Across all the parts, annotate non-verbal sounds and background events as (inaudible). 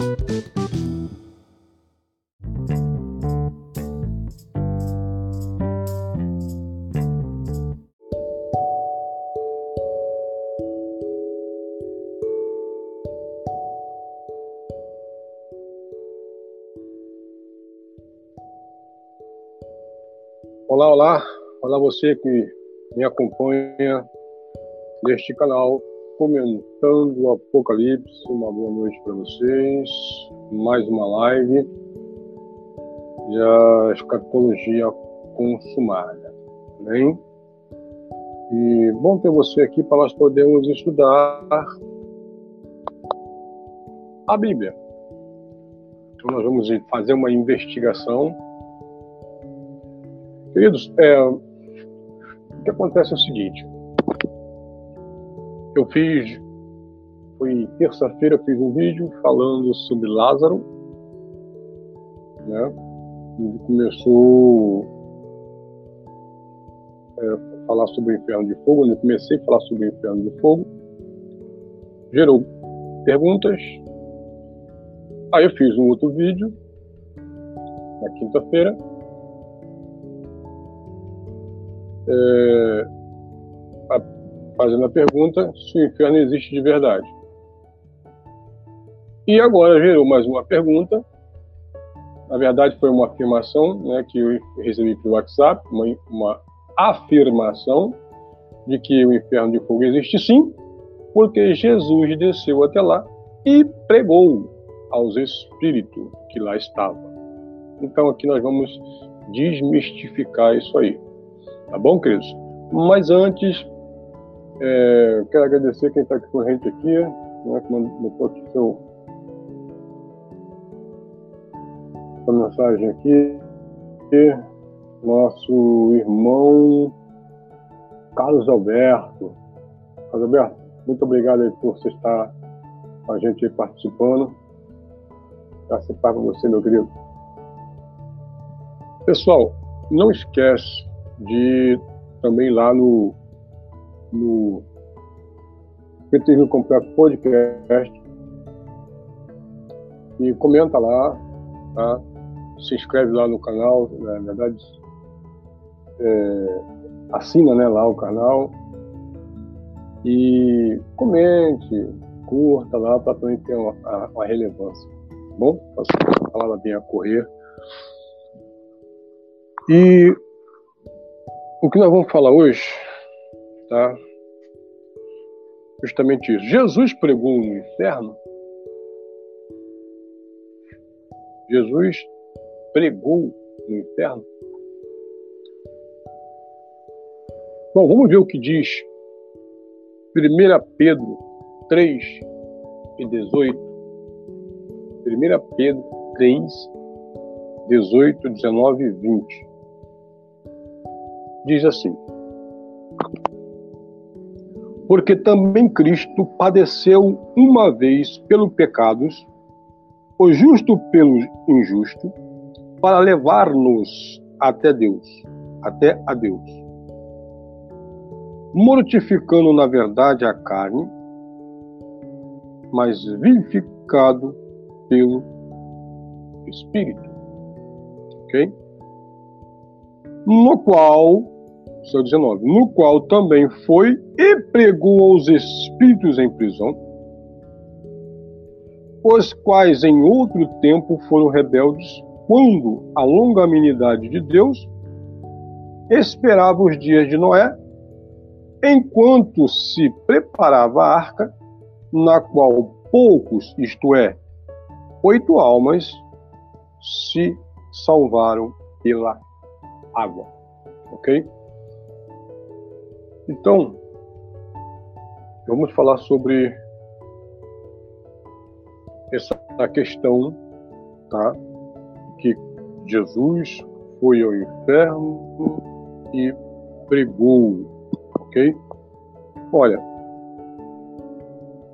Olá, olá, olá você que me acompanha neste canal comentando o Apocalipse. Uma boa noite para vocês. Mais uma live. Já escatologia consumada. Bem? E bom ter você aqui para nós podermos estudar a Bíblia. Então nós vamos fazer uma investigação Queridos, é, o que acontece é o seguinte. Eu fiz, foi terça-feira, eu fiz um vídeo falando sobre Lázaro, né? Ele começou é, a falar sobre o inferno de fogo, eu comecei a falar sobre o inferno de fogo, gerou perguntas. Aí eu fiz um outro vídeo na quinta-feira é, a, fazendo a pergunta se o inferno existe de verdade. E agora gerou mais uma pergunta. Na verdade, foi uma afirmação né, que eu recebi pelo WhatsApp, uma, uma afirmação de que o inferno de fogo existe sim, porque Jesus desceu até lá e pregou aos espíritos que lá estavam. Então aqui nós vamos desmistificar isso aí. Tá bom, queridos? Mas antes, é, quero agradecer quem está aqui com a gente aqui, né, que mandou aqui seu, sua mensagem aqui. Nosso irmão Carlos Alberto. Carlos Alberto, muito obrigado por você estar com a gente aí participando. Participar com você, meu querido. Pessoal, não esquece de também lá no, no Petismo Completo Podcast e comenta lá, tá? se inscreve lá no canal, na verdade, é, assina né, lá o canal e comente, curta lá para também ter uma, uma relevância. Tá bom? A palavra bem a correr. E o que nós vamos falar hoje, tá? Justamente isso. Jesus pregou no inferno. Jesus pregou no inferno. Bom, vamos ver o que diz 1 Pedro 3 e 18. 1 Pedro 3, 18, 19 e 20 diz assim: Porque também Cristo padeceu uma vez pelos pecados, o justo pelo injusto, para levar-nos até Deus, até a Deus. Mortificando na verdade a carne, mas vivificado pelo Espírito. Ok? no qual, seu 19, no qual também foi e pregou aos espíritos em prisão, os quais em outro tempo foram rebeldes, quando a longanimidade de Deus esperava os dias de Noé, enquanto se preparava a arca, na qual poucos, isto é, oito almas, se salvaram pela água. Ok? Então, vamos falar sobre essa questão, tá? Que Jesus foi ao inferno e pregou, ok? Olha,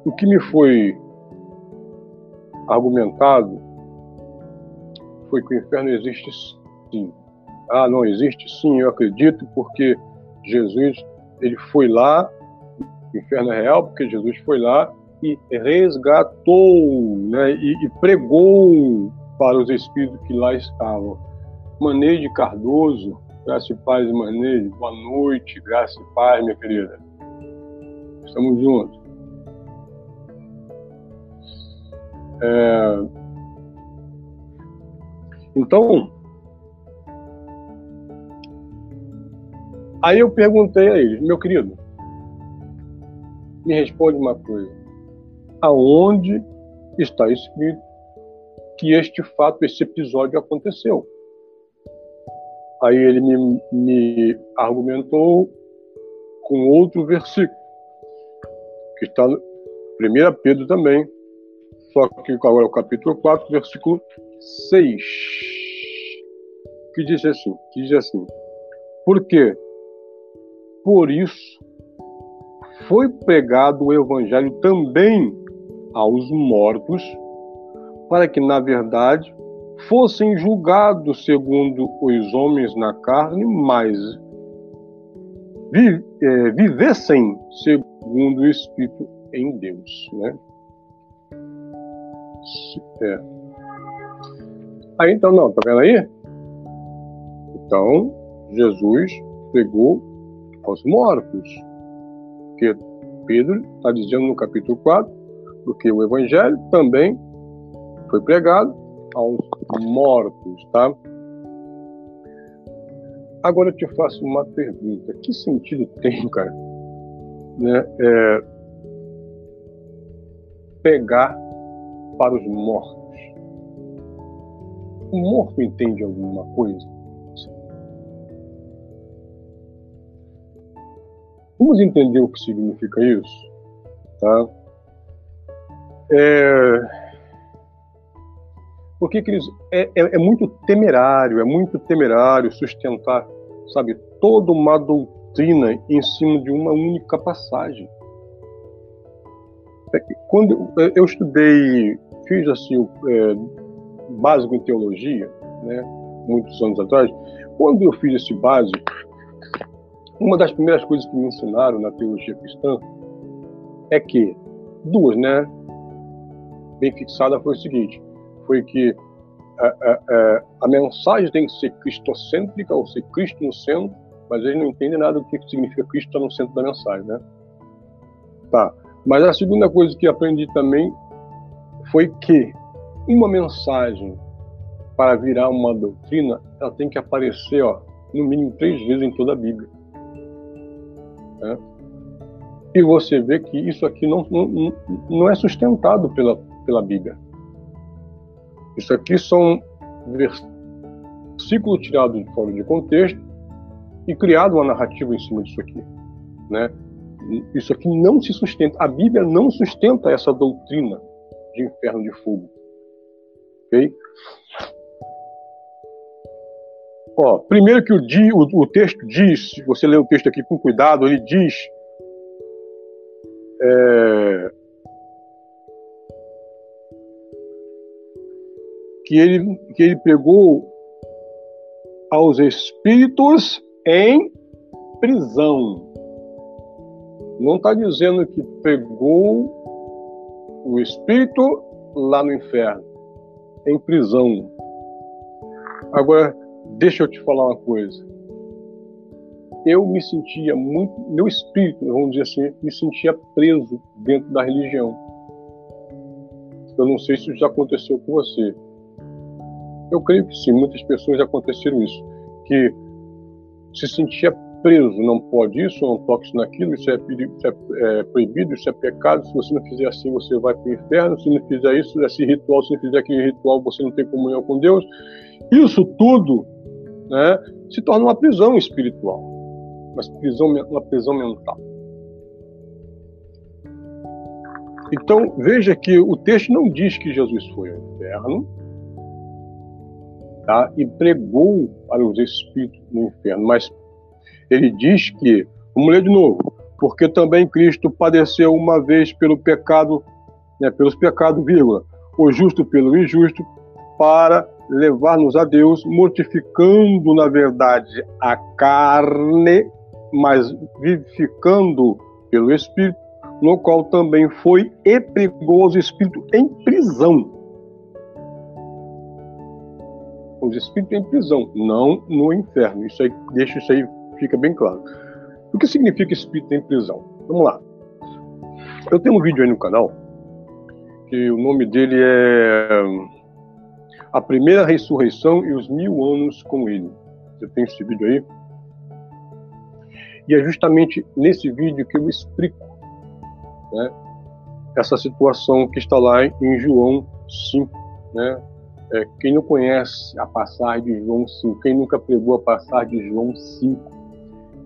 o que me foi argumentado foi que o inferno existe sim. Ah, não existe? Sim, eu acredito, porque Jesus ele foi lá, o inferno é real, porque Jesus foi lá e resgatou, né, e, e pregou para os espíritos que lá estavam. Maneide Cardoso, graça e paz, Maneide, boa noite, graça e paz, minha querida. Estamos juntos. É... Então, aí eu perguntei a ele, meu querido, me responde uma coisa. Aonde está escrito que este fato, esse episódio aconteceu? Aí ele me, me argumentou com outro versículo, que está no 1 Pedro também, só que agora é o capítulo 4, versículo 6, que diz assim, que diz assim, porque por isso foi pregado o evangelho também aos mortos, para que, na verdade, fossem julgados segundo os homens na carne, mas é, vivessem segundo o Espírito em Deus. Né? É. Aí então, não, tá vendo aí? Então, Jesus pegou aos mortos. Porque Pedro está dizendo no capítulo 4 do que o evangelho também foi pregado aos mortos, tá? Agora eu te faço uma pergunta: que sentido tem, cara, né, é, pegar para os mortos? O morto entende alguma coisa? Vamos entender o que significa isso, tá? É... Porque que eles... é, é, é muito temerário, é muito temerário sustentar, sabe, toda uma doutrina em cima de uma única passagem. É quando eu estudei, fiz assim o é, básico em teologia, né, muitos anos atrás, quando eu fiz esse básico, uma das primeiras coisas que me ensinaram na teologia cristã é que, duas, né? Bem fixada foi o seguinte: foi que a, a, a, a mensagem tem que ser cristocêntrica, ou ser Cristo no centro, mas eles não entendem nada do que significa Cristo estar no centro da mensagem, né? Tá. Mas a segunda coisa que aprendi também foi que uma mensagem para virar uma doutrina, ela tem que aparecer, ó, no mínimo três vezes em toda a Bíblia. Né? E você vê que isso aqui não, não, não é sustentado pela, pela Bíblia. Isso aqui são versículos tirados de fora de contexto e criado uma narrativa em cima disso aqui. Né? Isso aqui não se sustenta. A Bíblia não sustenta essa doutrina de inferno de fogo. Ok? Ó, primeiro que o, o, o texto diz, se você ler o texto aqui com cuidado, ele diz é, que, ele, que ele pegou aos espíritos em prisão. Não está dizendo que pegou o espírito lá no inferno, em prisão. Agora, Deixa eu te falar uma coisa. Eu me sentia muito, meu espírito, vamos dizer assim, me sentia preso dentro da religião. Eu não sei se isso já aconteceu com você. Eu creio que sim, muitas pessoas já aconteceram isso, que se sentia preso, não pode isso, não toque naquilo, isso, é, isso é, é, proibido, isso é pecado, se você não fizer assim, você vai para o inferno, se não fizer isso, esse ritual, se não fizer aquele ritual, você não tem comunhão com Deus. Isso tudo né, se torna uma prisão espiritual, uma prisão, uma prisão mental. Então, veja que o texto não diz que Jesus foi ao inferno tá, e pregou para os espíritos no inferno, mas ele diz que, vamos ler de novo, porque também Cristo padeceu uma vez pelo pecado, né, pelos pecados, vírgula, o justo pelo injusto, para levar-nos a Deus, mortificando, na verdade, a carne, mas vivificando pelo Espírito no qual também foi e pregou os espíritos em prisão. Os espíritos em prisão, não no inferno. Isso aí, deixa isso aí, fica bem claro. O que significa espírito em prisão? Vamos lá. Eu tenho um vídeo aí no canal, que o nome dele é A Primeira Ressurreição e os Mil Anos com Ele. Você tem esse vídeo aí? E é justamente nesse vídeo que eu explico né, essa situação que está lá em João 5. Né? É, quem não conhece a passagem de João 5, quem nunca pregou a passagem de João 5,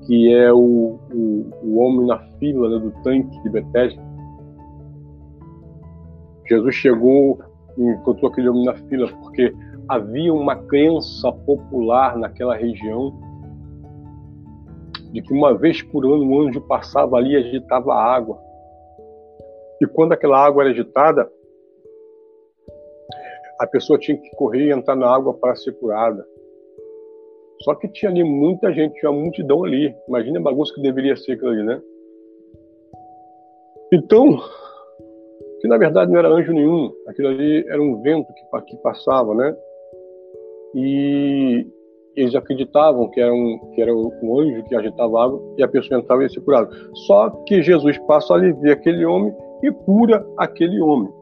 que é o, o, o homem na fila né, do tanque de Betesda, Jesus chegou encontrou aquele homem na fila porque havia uma crença popular naquela região de que uma vez por ano um anjo passava ali e agitava a água. E quando aquela água era agitada, a pessoa tinha que correr e entrar na água para ser curada. Só que tinha ali muita gente, tinha uma multidão ali. Imagina a bagunça que deveria ser aquilo ali, né? Então, que na verdade não era anjo nenhum, aquilo ali era um vento que, que passava, né? E eles acreditavam que era, um, que era um anjo que agitava água e a pessoa entrava e ser curada. Só que Jesus passa a ver aquele homem e cura aquele homem.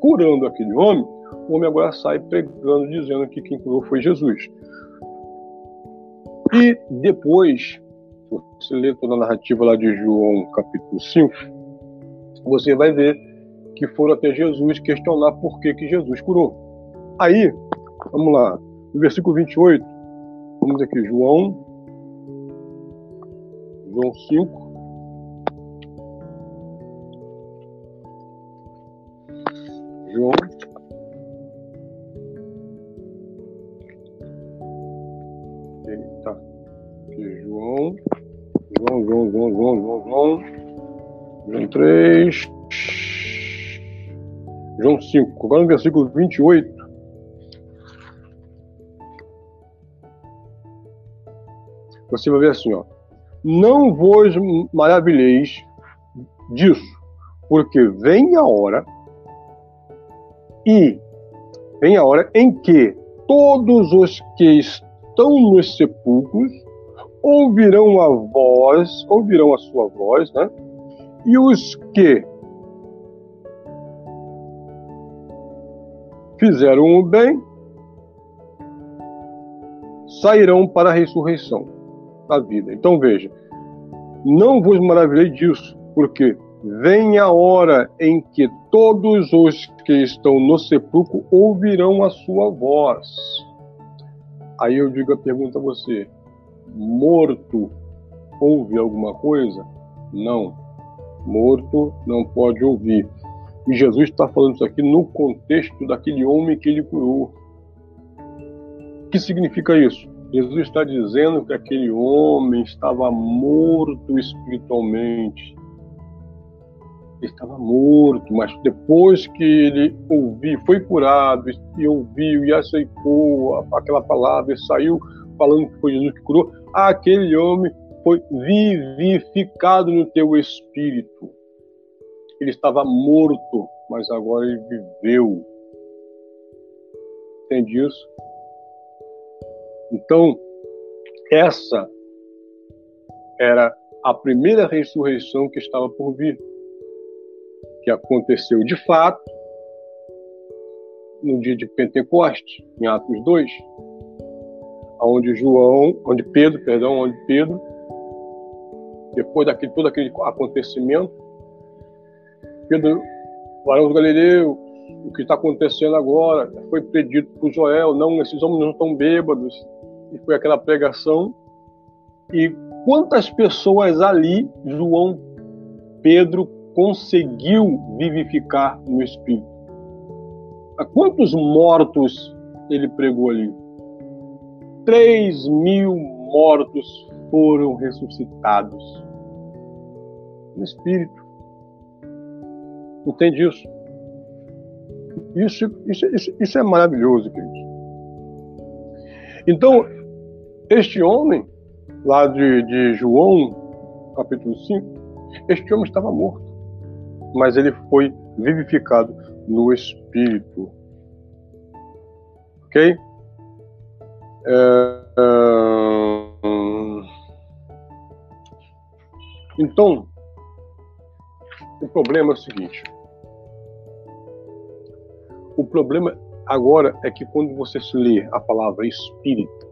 Curando aquele homem, o homem agora sai pregando, dizendo que quem curou foi Jesus. E depois, você lê toda a narrativa lá de João, capítulo 5, você vai ver que foram até Jesus questionar por que, que Jesus curou. Aí, vamos lá, no versículo 28, vamos aqui, João, João 5. João. 3. João 5. Agora no versículo 28. Você vai ver assim, ó. Não vos maravilheis disso, porque vem a hora e vem a hora em que todos os que estão nos sepulcros ouvirão a voz, ouvirão a sua voz, né? E os que fizeram o bem sairão para a ressurreição da vida. Então veja, não vos maravilhei disso, porque vem a hora em que todos os que estão no sepulcro ouvirão a sua voz. Aí eu digo a pergunta a você: morto ouve alguma coisa? Não. Morto não pode ouvir. E Jesus está falando isso aqui no contexto daquele homem que ele curou. O que significa isso? Jesus está dizendo que aquele homem estava morto espiritualmente. Ele estava morto, mas depois que ele ouviu, foi curado e ouviu e aceitou aquela palavra e saiu falando que foi Jesus que curou, aquele homem foi vivificado no teu espírito. Ele estava morto, mas agora ele viveu. Entende isso? Então, essa era a primeira ressurreição que estava por vir, que aconteceu de fato no dia de Pentecostes, em Atos 2, onde João, onde Pedro, perdão, onde Pedro, depois daquele todo aquele acontecimento, Pedro, varão do Galileu, o que está acontecendo agora foi predito por Joel, não, esses homens não estão bêbados, e foi aquela pregação. E quantas pessoas ali João Pedro conseguiu vivificar no Espírito? A quantos mortos ele pregou ali? Três mil mortos foram ressuscitados no Espírito. Entende isso? Isso, isso, isso, isso é maravilhoso, queridos. Então, este homem, lá de, de João, capítulo 5, Este homem estava morto, mas ele foi vivificado no espírito. Ok? É, é, então, o problema é o seguinte. O problema agora é que quando você lê a palavra espírito,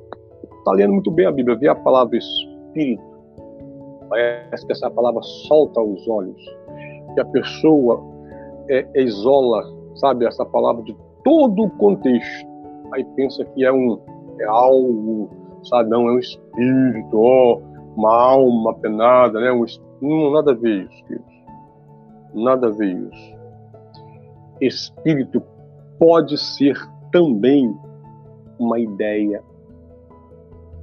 está lendo muito bem a Bíblia, vê a palavra espírito, parece que essa palavra solta os olhos, que a pessoa é, isola, sabe, essa palavra de todo o contexto. Aí pensa que é um é algo, sabe, não é um espírito, ó, uma alma penada, né? Um, não, nada a ver isso, queridos. Nada a ver isso. Espírito pode ser também uma ideia,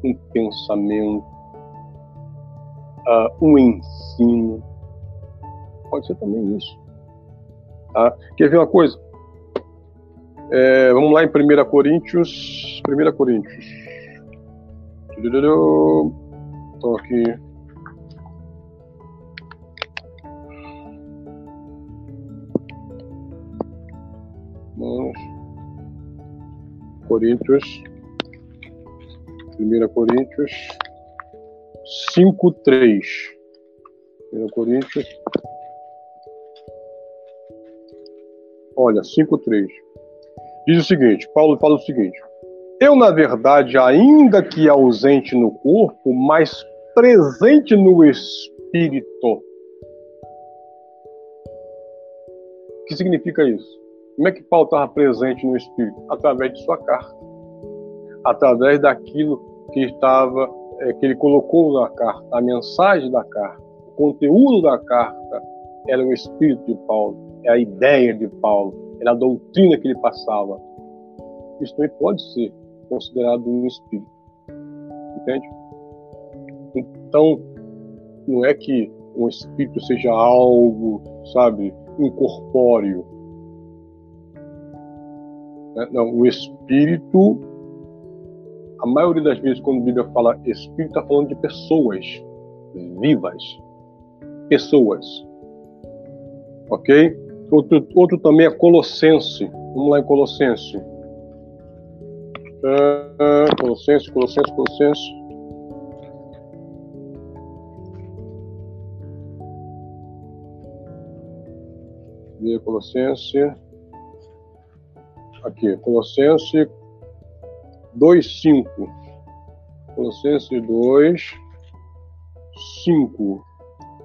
um pensamento, uh, um ensino. Pode ser também isso. Tá? Quer ver uma coisa? É, vamos lá em 1 Coríntios. 1 Coríntios. Estou aqui. Coríntios. 1 Coríntios 5, 3. 1 Coríntios. Olha, 5, 3. Diz o seguinte: Paulo fala o seguinte. Eu, na verdade, ainda que ausente no corpo, mas presente no espírito. O que significa isso? Como é que Paulo estava presente no espírito? Através de sua carta. Através daquilo que estava, é, que ele colocou na carta, a mensagem da carta, o conteúdo da carta era o espírito de Paulo, é a ideia de Paulo, era a doutrina que ele passava. Isso também pode ser considerado um espírito. Entende? Então, não é que um espírito seja algo, sabe, incorpóreo. Né? Não, o espírito, a maioria das vezes, quando a Bíblia fala espírito, está falando de pessoas vivas. Pessoas. Ok? Outro, outro também é Colossense. Vamos lá em Colossense. Uh, Colossense, Colossense, Colossense. Via Colossense. Aqui, Colossense 2,5. Colossense 2, 5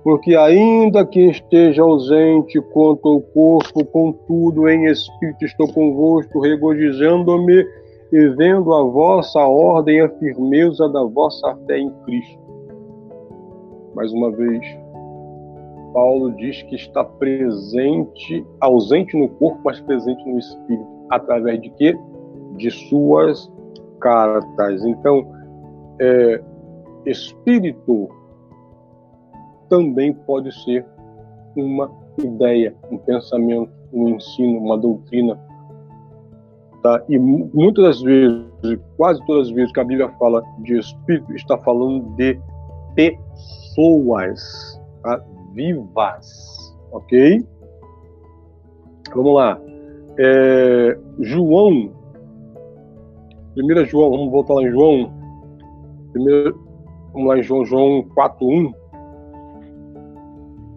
porque ainda que esteja ausente quanto ao corpo, contudo em espírito estou convosco, regozijando-me e vendo a vossa ordem e a firmeza da vossa fé em Cristo. Mais uma vez, Paulo diz que está presente, ausente no corpo, mas presente no espírito. Através de quê? De suas cartas. Então, é, espírito também pode ser uma ideia, um pensamento, um ensino, uma doutrina. Tá? E muitas das vezes, quase todas as vezes que a Bíblia fala de espírito, está falando de pessoas tá? vivas. Ok? Vamos lá. É, João, 1 João, vamos voltar lá em João. Primeiro, vamos lá em João, João 4.1.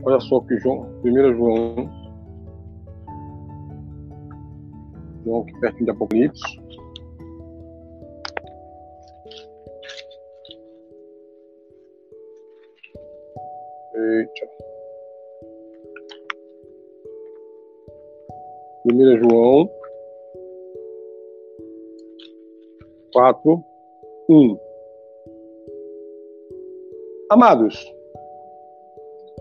Olha só que João, 1 João, João aqui perto de Apocalipse. Eita. 1 João 4, 1. Amados,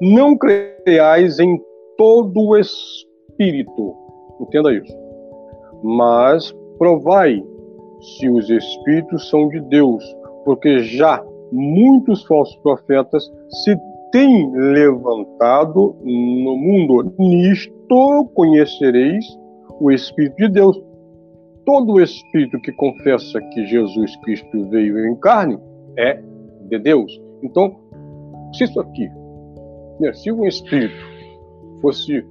não creais em todo o espírito, entenda isso, mas provai se os espíritos são de Deus, porque já muitos falsos profetas se têm levantado no mundo. Nisto conhecereis o Espírito de Deus. Todo espírito que confessa que Jesus Cristo veio em carne é de Deus. Então, se isso aqui Né? Se um espírito fosse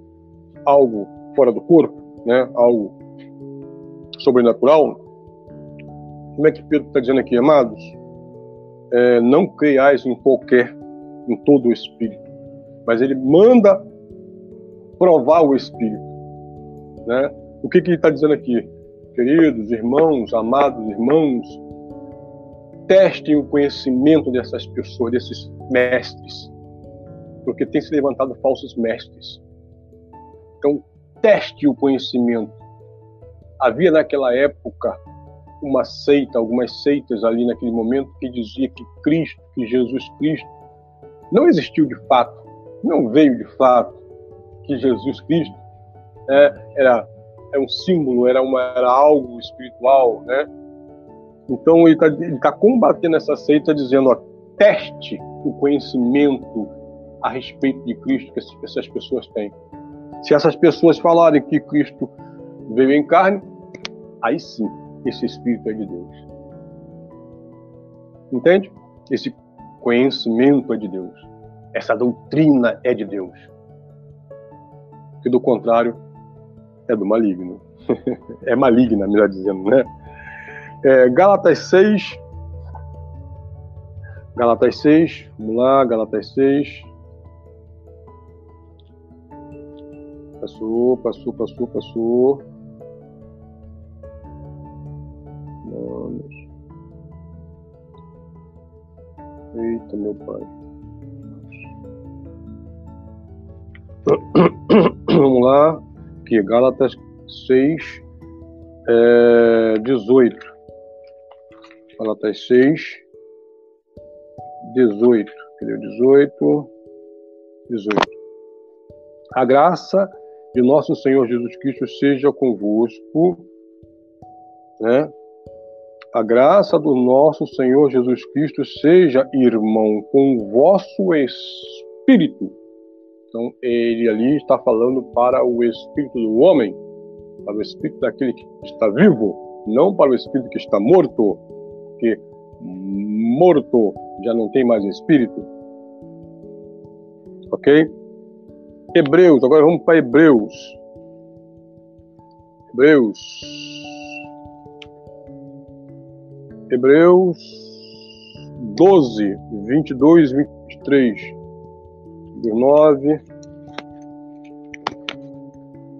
algo fora do corpo, né? algo sobrenatural, como é que Pedro está dizendo aqui, amados? É, não creiais em qualquer, em todo o espírito, mas ele manda provar o espírito. Né? O que, que ele está dizendo aqui? Queridos irmãos, amados irmãos, testem o conhecimento dessas pessoas, desses mestres, porque tem se levantado falsos mestres. Então, teste o conhecimento. Havia naquela época uma seita, algumas seitas ali naquele momento que dizia que Cristo, que Jesus Cristo não existiu de fato, não veio de fato, que Jesus Cristo é, era, é um símbolo, era, uma, era algo espiritual, né? Então ele está tá combatendo essa seita dizendo, ó, teste o conhecimento a respeito de Cristo que essas pessoas têm. Se essas pessoas falarem que Cristo veio em carne, aí sim, esse Espírito é de Deus. Entende? Esse conhecimento é de Deus. Essa doutrina é de Deus. Que do contrário é do maligno. (laughs) é maligna, melhor dizendo, né? É, Gálatas 6. Galatas 6, vamos lá, Galatas 6. Passou, passou, passou, passou. Eita, meu pai. (coughs) Vamos lá. Aqui, Gálatas 6, é, 18. Gálatas 6, 18. Cadê 18? 18. A graça de nosso Senhor Jesus Cristo seja convosco, né? A graça do nosso Senhor Jesus Cristo seja, irmão, com o vosso espírito. Então, ele ali está falando para o espírito do homem, para o espírito daquele que está vivo, não para o espírito que está morto, porque morto já não tem mais espírito. Ok? Hebreus, agora vamos para Hebreus. Hebreus. Hebreus 12, 22 e 23. Do 9,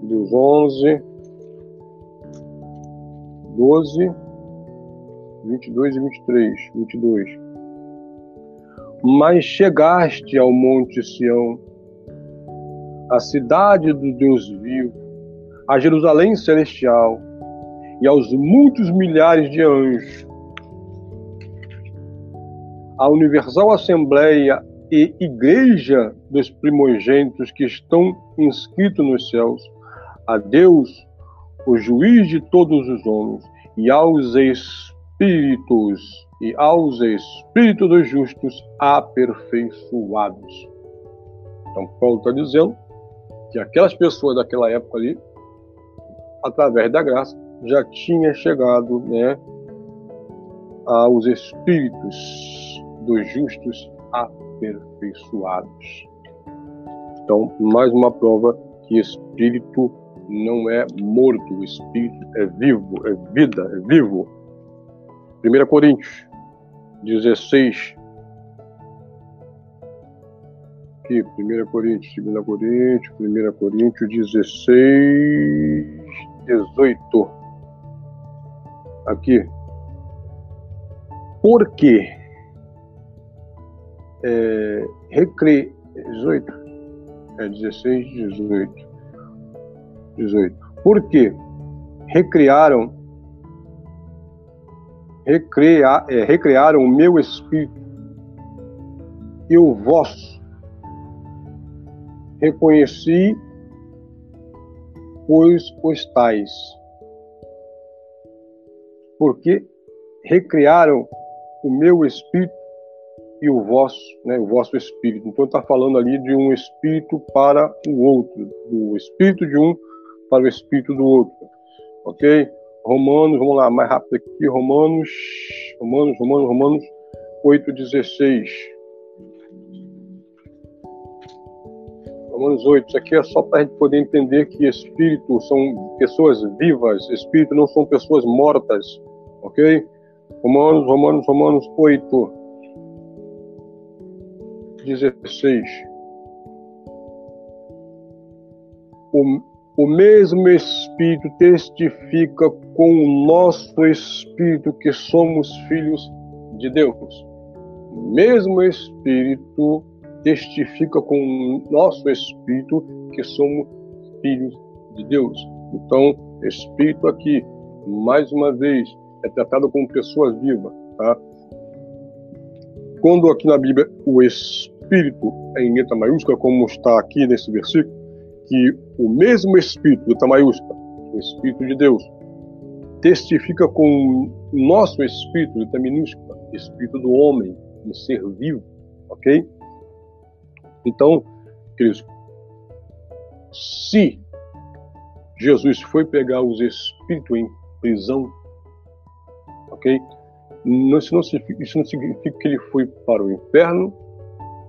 dos 11, 12, 22 e 23. 22. Mas chegaste ao monte Sião a cidade do Deus vivo, a Jerusalém celestial e aos muitos milhares de anjos, a universal assembleia e igreja dos primogênitos que estão inscritos nos céus, a Deus, o juiz de todos os homens, e aos espíritos e aos espíritos dos justos aperfeiçoados. Então, Paulo está dizendo que aquelas pessoas daquela época ali, através da graça, já tinha chegado né, aos espíritos dos justos aperfeiçoados. Então, mais uma prova que espírito não é morto, o espírito é vivo, é vida, é vivo. 1 Coríntios 16, aqui, 1 Coríntios, 2 Coríntios, 1 Coríntios 16, 18. Aqui. Por quê? É, recre... 18? É 16, 18. 18. Por quê? Recriaram recria, é, recriaram o meu espírito e o vosso reconheci, pois os tais, porque recriaram o meu espírito e o vosso, né, o vosso espírito. Então está falando ali de um espírito para o outro, do espírito de um para o espírito do outro, ok? Romanos, vamos lá, mais rápido aqui, Romanos, Romanos, Romanos, Romanos 8,16. Romanos 8. Isso aqui é só para a gente poder entender que espírito são pessoas vivas, espírito não são pessoas mortas, ok? Romanos, Romanos, Romanos 8, 16. O, o mesmo Espírito testifica com o nosso Espírito que somos filhos de Deus. O mesmo Espírito testifica com o nosso Espírito que somos filhos de Deus. Então, Espírito aqui, mais uma vez, é tratado como pessoa viva, tá? Quando aqui na Bíblia o Espírito é em letra maiúscula, como está aqui nesse versículo, que o mesmo Espírito, letra maiúscula, o Espírito de Deus, testifica com o nosso Espírito, letra minúscula, Espírito do homem, um ser vivo, ok? Então, queridos, se Jesus foi pegar os espíritos em prisão ok? Isso não significa que ele foi para o inferno,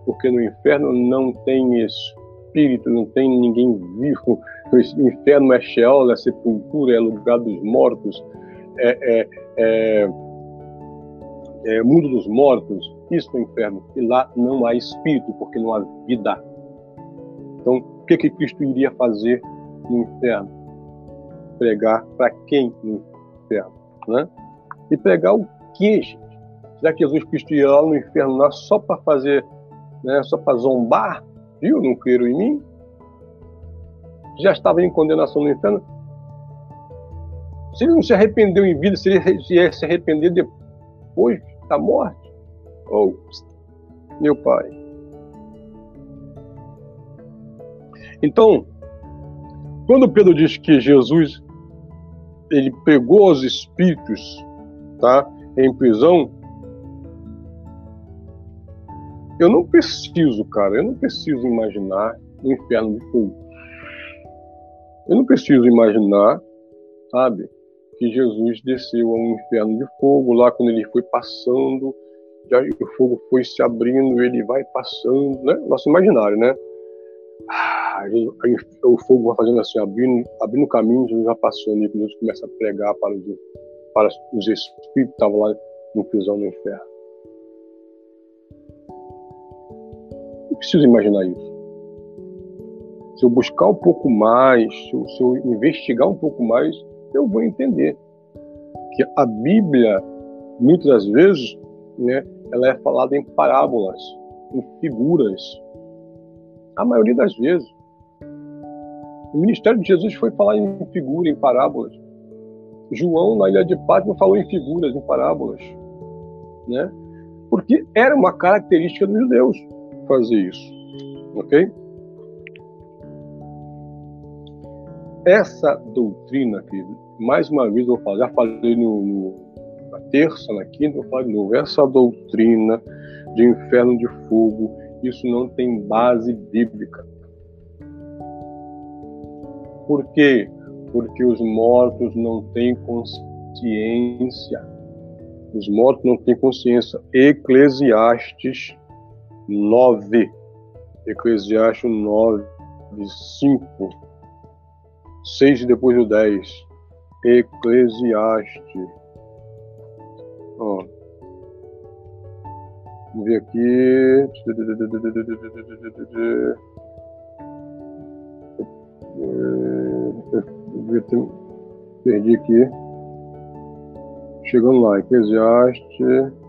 porque no inferno não tem espírito, não tem ninguém vivo. O inferno é Sheol, é sepultura, é lugar dos mortos, é, é, é, é mundo dos mortos. Isso é o inferno. E lá não há espírito, porque não há vida. Então, o que, que Cristo iria fazer no inferno? Pregar para quem no inferno? Né? E pregar o quê, gente? Será que Jesus Cristo ia lá no inferno lá só para fazer, né, só para zombar? Viu? Não creram em mim? Já estava em condenação no inferno. Se ele não se arrependeu em vida, se ele ia se arrepender depois da morte? Oh, meu pai. Então, quando Pedro diz que Jesus ele pegou os espíritos tá, em prisão, eu não preciso, cara, eu não preciso imaginar um inferno de fogo. Eu não preciso imaginar, sabe, que Jesus desceu a um inferno de fogo lá quando ele foi passando, já o fogo foi se abrindo, ele vai passando, né? Nosso imaginário, né? Ah, o fogo vai fazendo assim, abrindo, abrindo caminho, Jesus já passou ali, Jesus começa a pregar para os para os espíritos que estavam lá no prisão no inferno. Eu preciso imaginar isso. Se eu buscar um pouco mais, se eu, se eu investigar um pouco mais, eu vou entender que a Bíblia, muitas das vezes, né, ela é falada em parábolas, em figuras. A maioria das vezes. O ministério de Jesus foi falar em figura, em parábolas. João, na ilha de Patmos, falou em figuras, em parábolas, né? Porque era uma característica dos judeus fazer isso, ok? Essa doutrina, que mais uma vez eu vou falar, já falei no, no, na terça, na quinta, vou falar de novo, essa doutrina de inferno de fogo, isso não tem base bíblica. Por quê? porque os mortos não têm consciência. Os mortos não têm consciência. Eclesiastes 9. Eclesiastes 9, 5. 6 depois do 10. Eclesiastes. Ó. Vamos ver aqui. ter, perdi aqui. Chegando lá, Eclesiastes.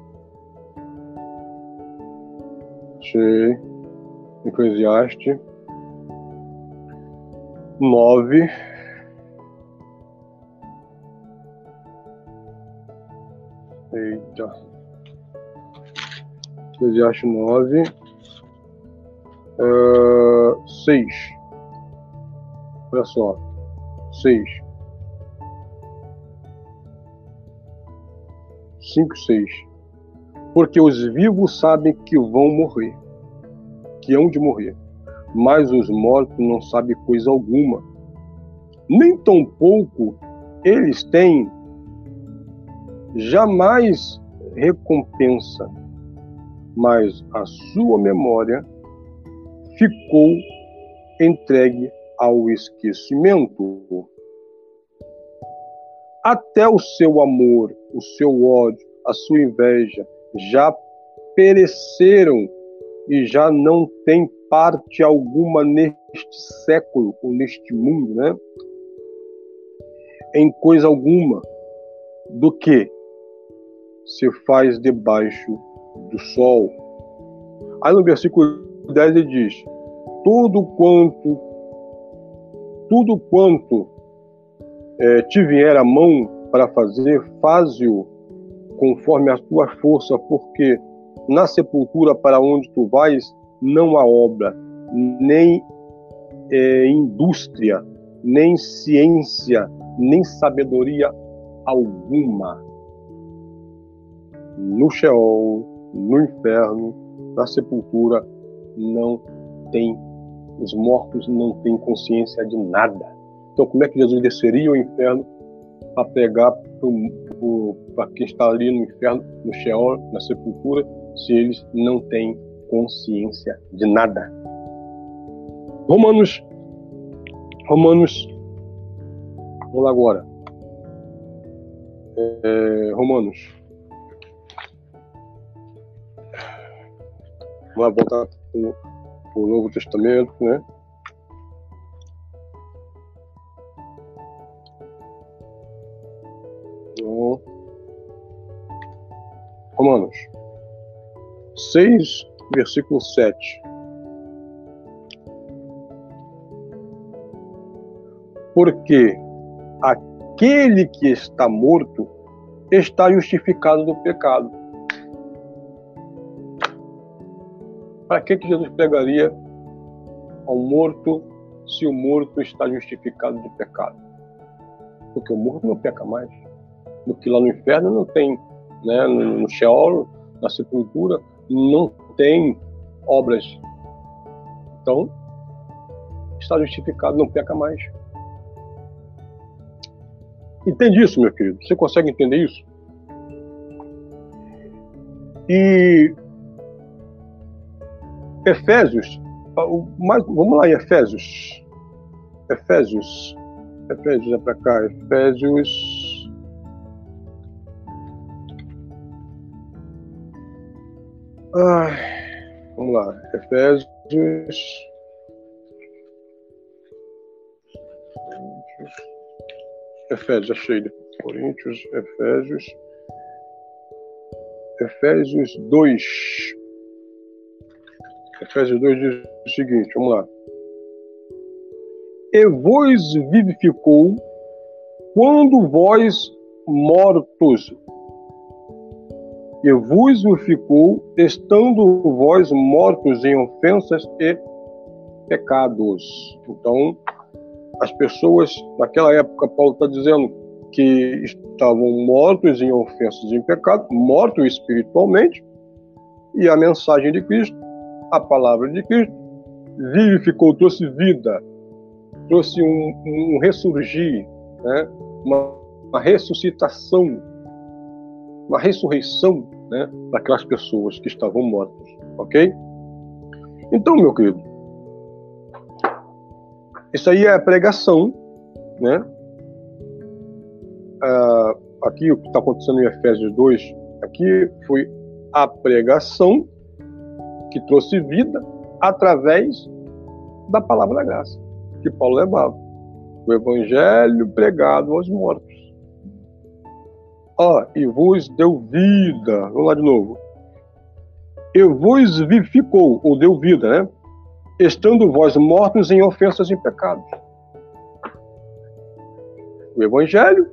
Achei. Eclesiastes. 9. Eita. Eclesiastes 9. Uh, 6. Olha só. 6. 5, 6. Porque os vivos sabem que vão morrer, que hão de morrer, mas os mortos não sabem coisa alguma. Nem tampouco eles têm jamais recompensa, mas a sua memória ficou entregue ao esquecimento. Até o seu amor, o seu ódio, a sua inveja já pereceram e já não tem parte alguma neste século ou neste mundo, né? Em coisa alguma do que se faz debaixo do sol. Aí no versículo 10 ele diz: Tudo quanto, tudo quanto é, te vier a mão para fazer, faze-o conforme a tua força, porque na sepultura para onde tu vais não há obra, nem é, indústria, nem ciência, nem sabedoria alguma. No Sheol, no inferno, na sepultura, não tem, os mortos não têm consciência de nada. Então, como é que Jesus desceria ao inferno para pegar para quem está ali no inferno, no Sheol, na sepultura, se eles não têm consciência de nada? Romanos, Romanos, vamos lá agora. É, Romanos. Vamos voltar para o Novo Testamento, né? Então, Romanos 6, versículo 7. Porque aquele que está morto está justificado do pecado. Para que, que Jesus pregaria ao morto se o morto está justificado de pecado? Porque o morto não peca mais. Porque lá no inferno não tem, né, no, no Sheol, na sepultura, não tem obras. Então, está justificado, não peca mais. Entende isso, meu querido? Você consegue entender isso? E Efésios, vamos lá em Efésios. Efésios. Efésios é para cá. Efésios. Ai, vamos lá. Efésios. Efésios, achei. Coríntios, Efésios. Efésios 2. Efésios 2 diz o seguinte, vamos lá. E vos vivificou quando vós mortos. E vos vivificou estando vós mortos em ofensas e pecados. Então, as pessoas, naquela época, Paulo está dizendo que estavam mortos em ofensas e em pecado, mortos espiritualmente, e a mensagem de Cristo, a palavra de Cristo, vivificou, trouxe vida, trouxe um, um ressurgir, né? uma, uma ressuscitação, uma ressurreição né? daquelas pessoas que estavam mortas, ok? Então, meu querido, isso aí é a pregação, né? Ah, aqui o que está acontecendo em Efésios 2, aqui foi a pregação que trouxe vida através da palavra da graça que Paulo levava. O evangelho pregado aos mortos. Ó, e vos deu vida. Vamos lá de novo. E vos vivificou, ou deu vida, né? estando vós mortos em ofensas e pecados. O Evangelho,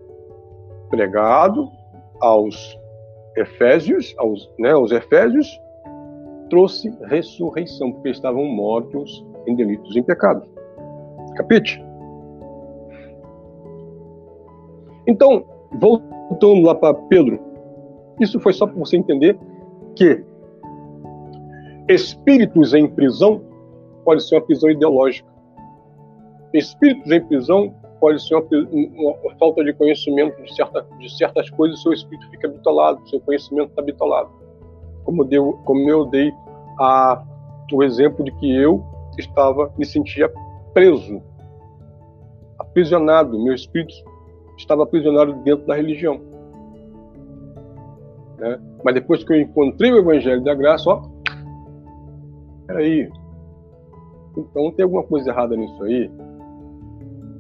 pregado aos Efésios, aos, né, aos Efésios, trouxe ressurreição, porque estavam mortos em delitos e em pecados. Capite? Então, voltando lá para Pedro, isso foi só para você entender que espíritos em prisão pode ser uma prisão ideológica. Espíritos em prisão pode ser uma, uma falta de conhecimento de, certa, de certas coisas, seu espírito fica bitolado, seu conhecimento está bitolado. Como, deu, como eu dei a, o exemplo de que eu estava, me sentia preso, aprisionado, meu espírito estava aprisionado dentro da religião. Né? Mas depois que eu encontrei o Evangelho da Graça, ó, peraí, então tem alguma coisa errada nisso aí.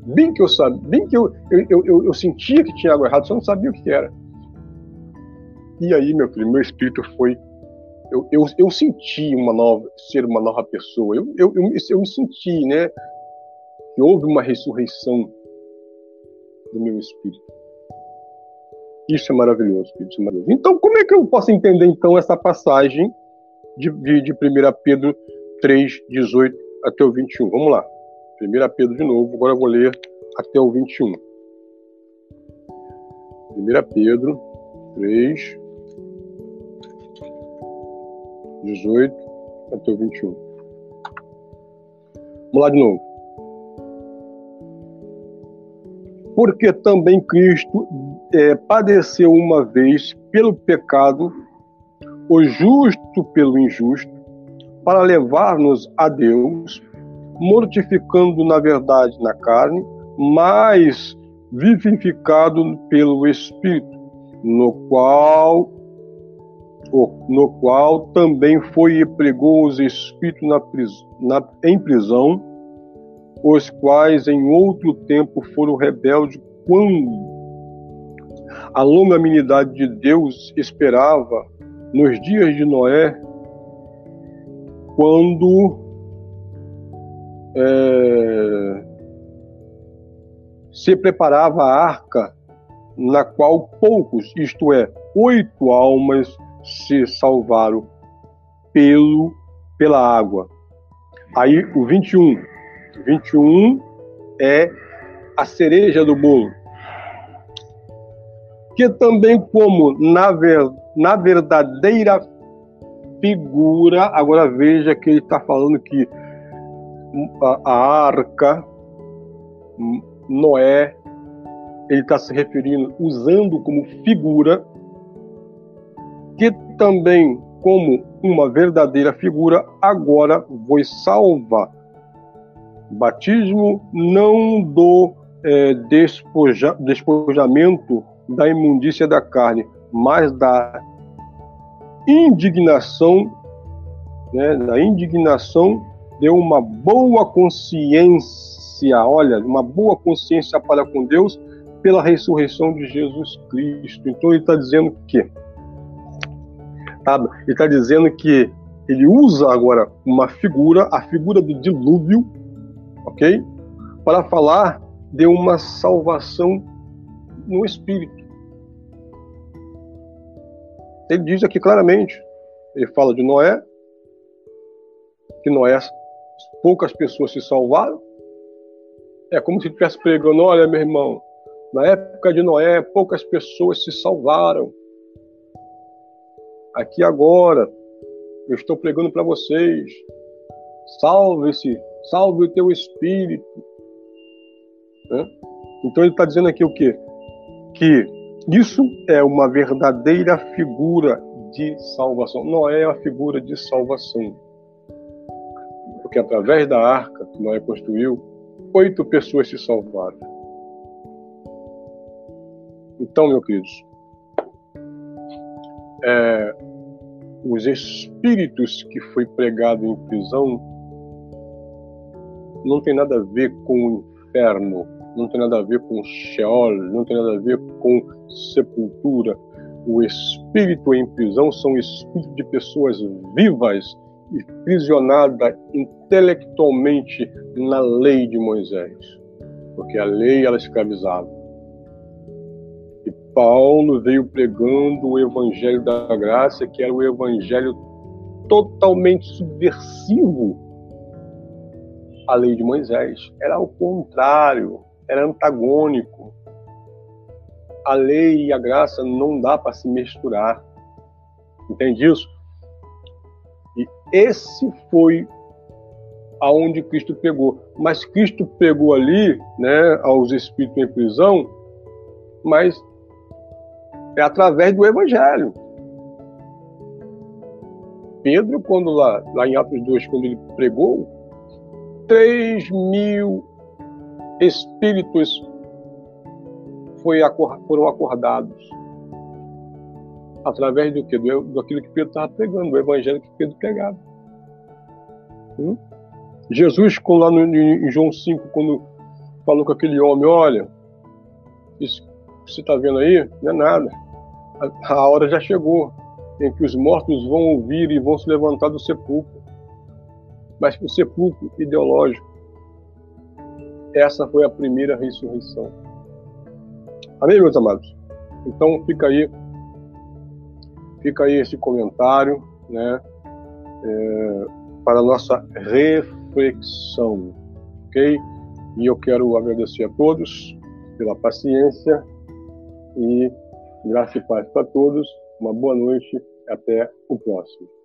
Bem que eu sabia, bem que eu, eu, eu, eu sentia que tinha algo errado, só não sabia o que era. E aí, meu filho, meu espírito foi. Eu, eu, eu senti uma nova, ser uma nova pessoa. Eu, eu, eu, eu me senti, né? Que houve uma ressurreição do meu espírito. Isso é maravilhoso, isso é maravilhoso. Então, como é que eu posso entender então essa passagem de, de, de 1 Pedro 3, 18 até o 21? Vamos lá. 1 Pedro de novo, agora eu vou ler até o 21. 1 Pedro 3, 18 até o 21. Vamos lá de novo. Porque também Cristo é, padeceu uma vez pelo pecado, o justo pelo injusto, para levar-nos a Deus, mortificando na verdade na carne, mas vivificado pelo Espírito, no qual no qual também foi e pregou os espíritos na, na, em prisão, os quais em outro tempo foram rebeldes quando a longanimidade de Deus esperava nos dias de Noé, quando é, se preparava a arca, na qual poucos, isto é, oito almas, se salvaram pelo, pela água. Aí o 21. 21 é a cereja do bolo. Que também, como na, ver, na verdadeira figura, agora veja que ele está falando que a, a arca, Noé, ele está se referindo, usando como figura que também, como uma verdadeira figura, agora vos salva. Batismo não do é, despoja, despojamento da imundícia da carne, mas da indignação, né, da indignação de uma boa consciência, olha, uma boa consciência para com Deus pela ressurreição de Jesus Cristo. Então ele está dizendo que ele está dizendo que ele usa agora uma figura, a figura do dilúvio, ok? Para falar de uma salvação no espírito. Ele diz aqui claramente, ele fala de Noé, que Noé, poucas pessoas se salvaram. É como se estivesse pregando, olha meu irmão, na época de Noé, poucas pessoas se salvaram aqui agora. Eu estou pregando para vocês. Salve-se, salve o teu espírito. Né? Então ele está dizendo aqui o quê? Que isso é uma verdadeira figura de salvação. Não é a figura de salvação. Porque através da arca que Noé construiu, oito pessoas se salvaram. Então, meus queridos, é, os espíritos que foi pregado em prisão não tem nada a ver com o inferno, não tem nada a ver com Sheol, não tem nada a ver com sepultura. O espírito em prisão são espíritos de pessoas vivas e prisionadas intelectualmente na lei de Moisés, porque a lei ela escravizava. Paulo veio pregando o evangelho da graça, que era o evangelho totalmente subversivo à lei de Moisés. Era o contrário, era antagônico. A lei e a graça não dá para se misturar. Entende isso? E esse foi aonde Cristo pegou. Mas Cristo pegou ali, né, aos espíritos em prisão, mas é através do Evangelho. Pedro, quando lá, lá em Atos 2, quando ele pregou, 3 mil espíritos foram acordados através do que? Do, aquilo que Pedro estava pregando, do evangelho que Pedro pregava. Hum? Jesus, lá no, em João 5, quando falou com aquele homem, olha, isso que você está vendo aí não é nada. A, a hora já chegou em que os mortos vão ouvir e vão se levantar do sepulcro. Mas o sepulcro ideológico, essa foi a primeira ressurreição. Amém, meus amados? Então fica aí Fica aí esse comentário, né, é, para a nossa reflexão, ok? E eu quero agradecer a todos pela paciência e graça e paz para todos. Uma boa noite, até o próximo.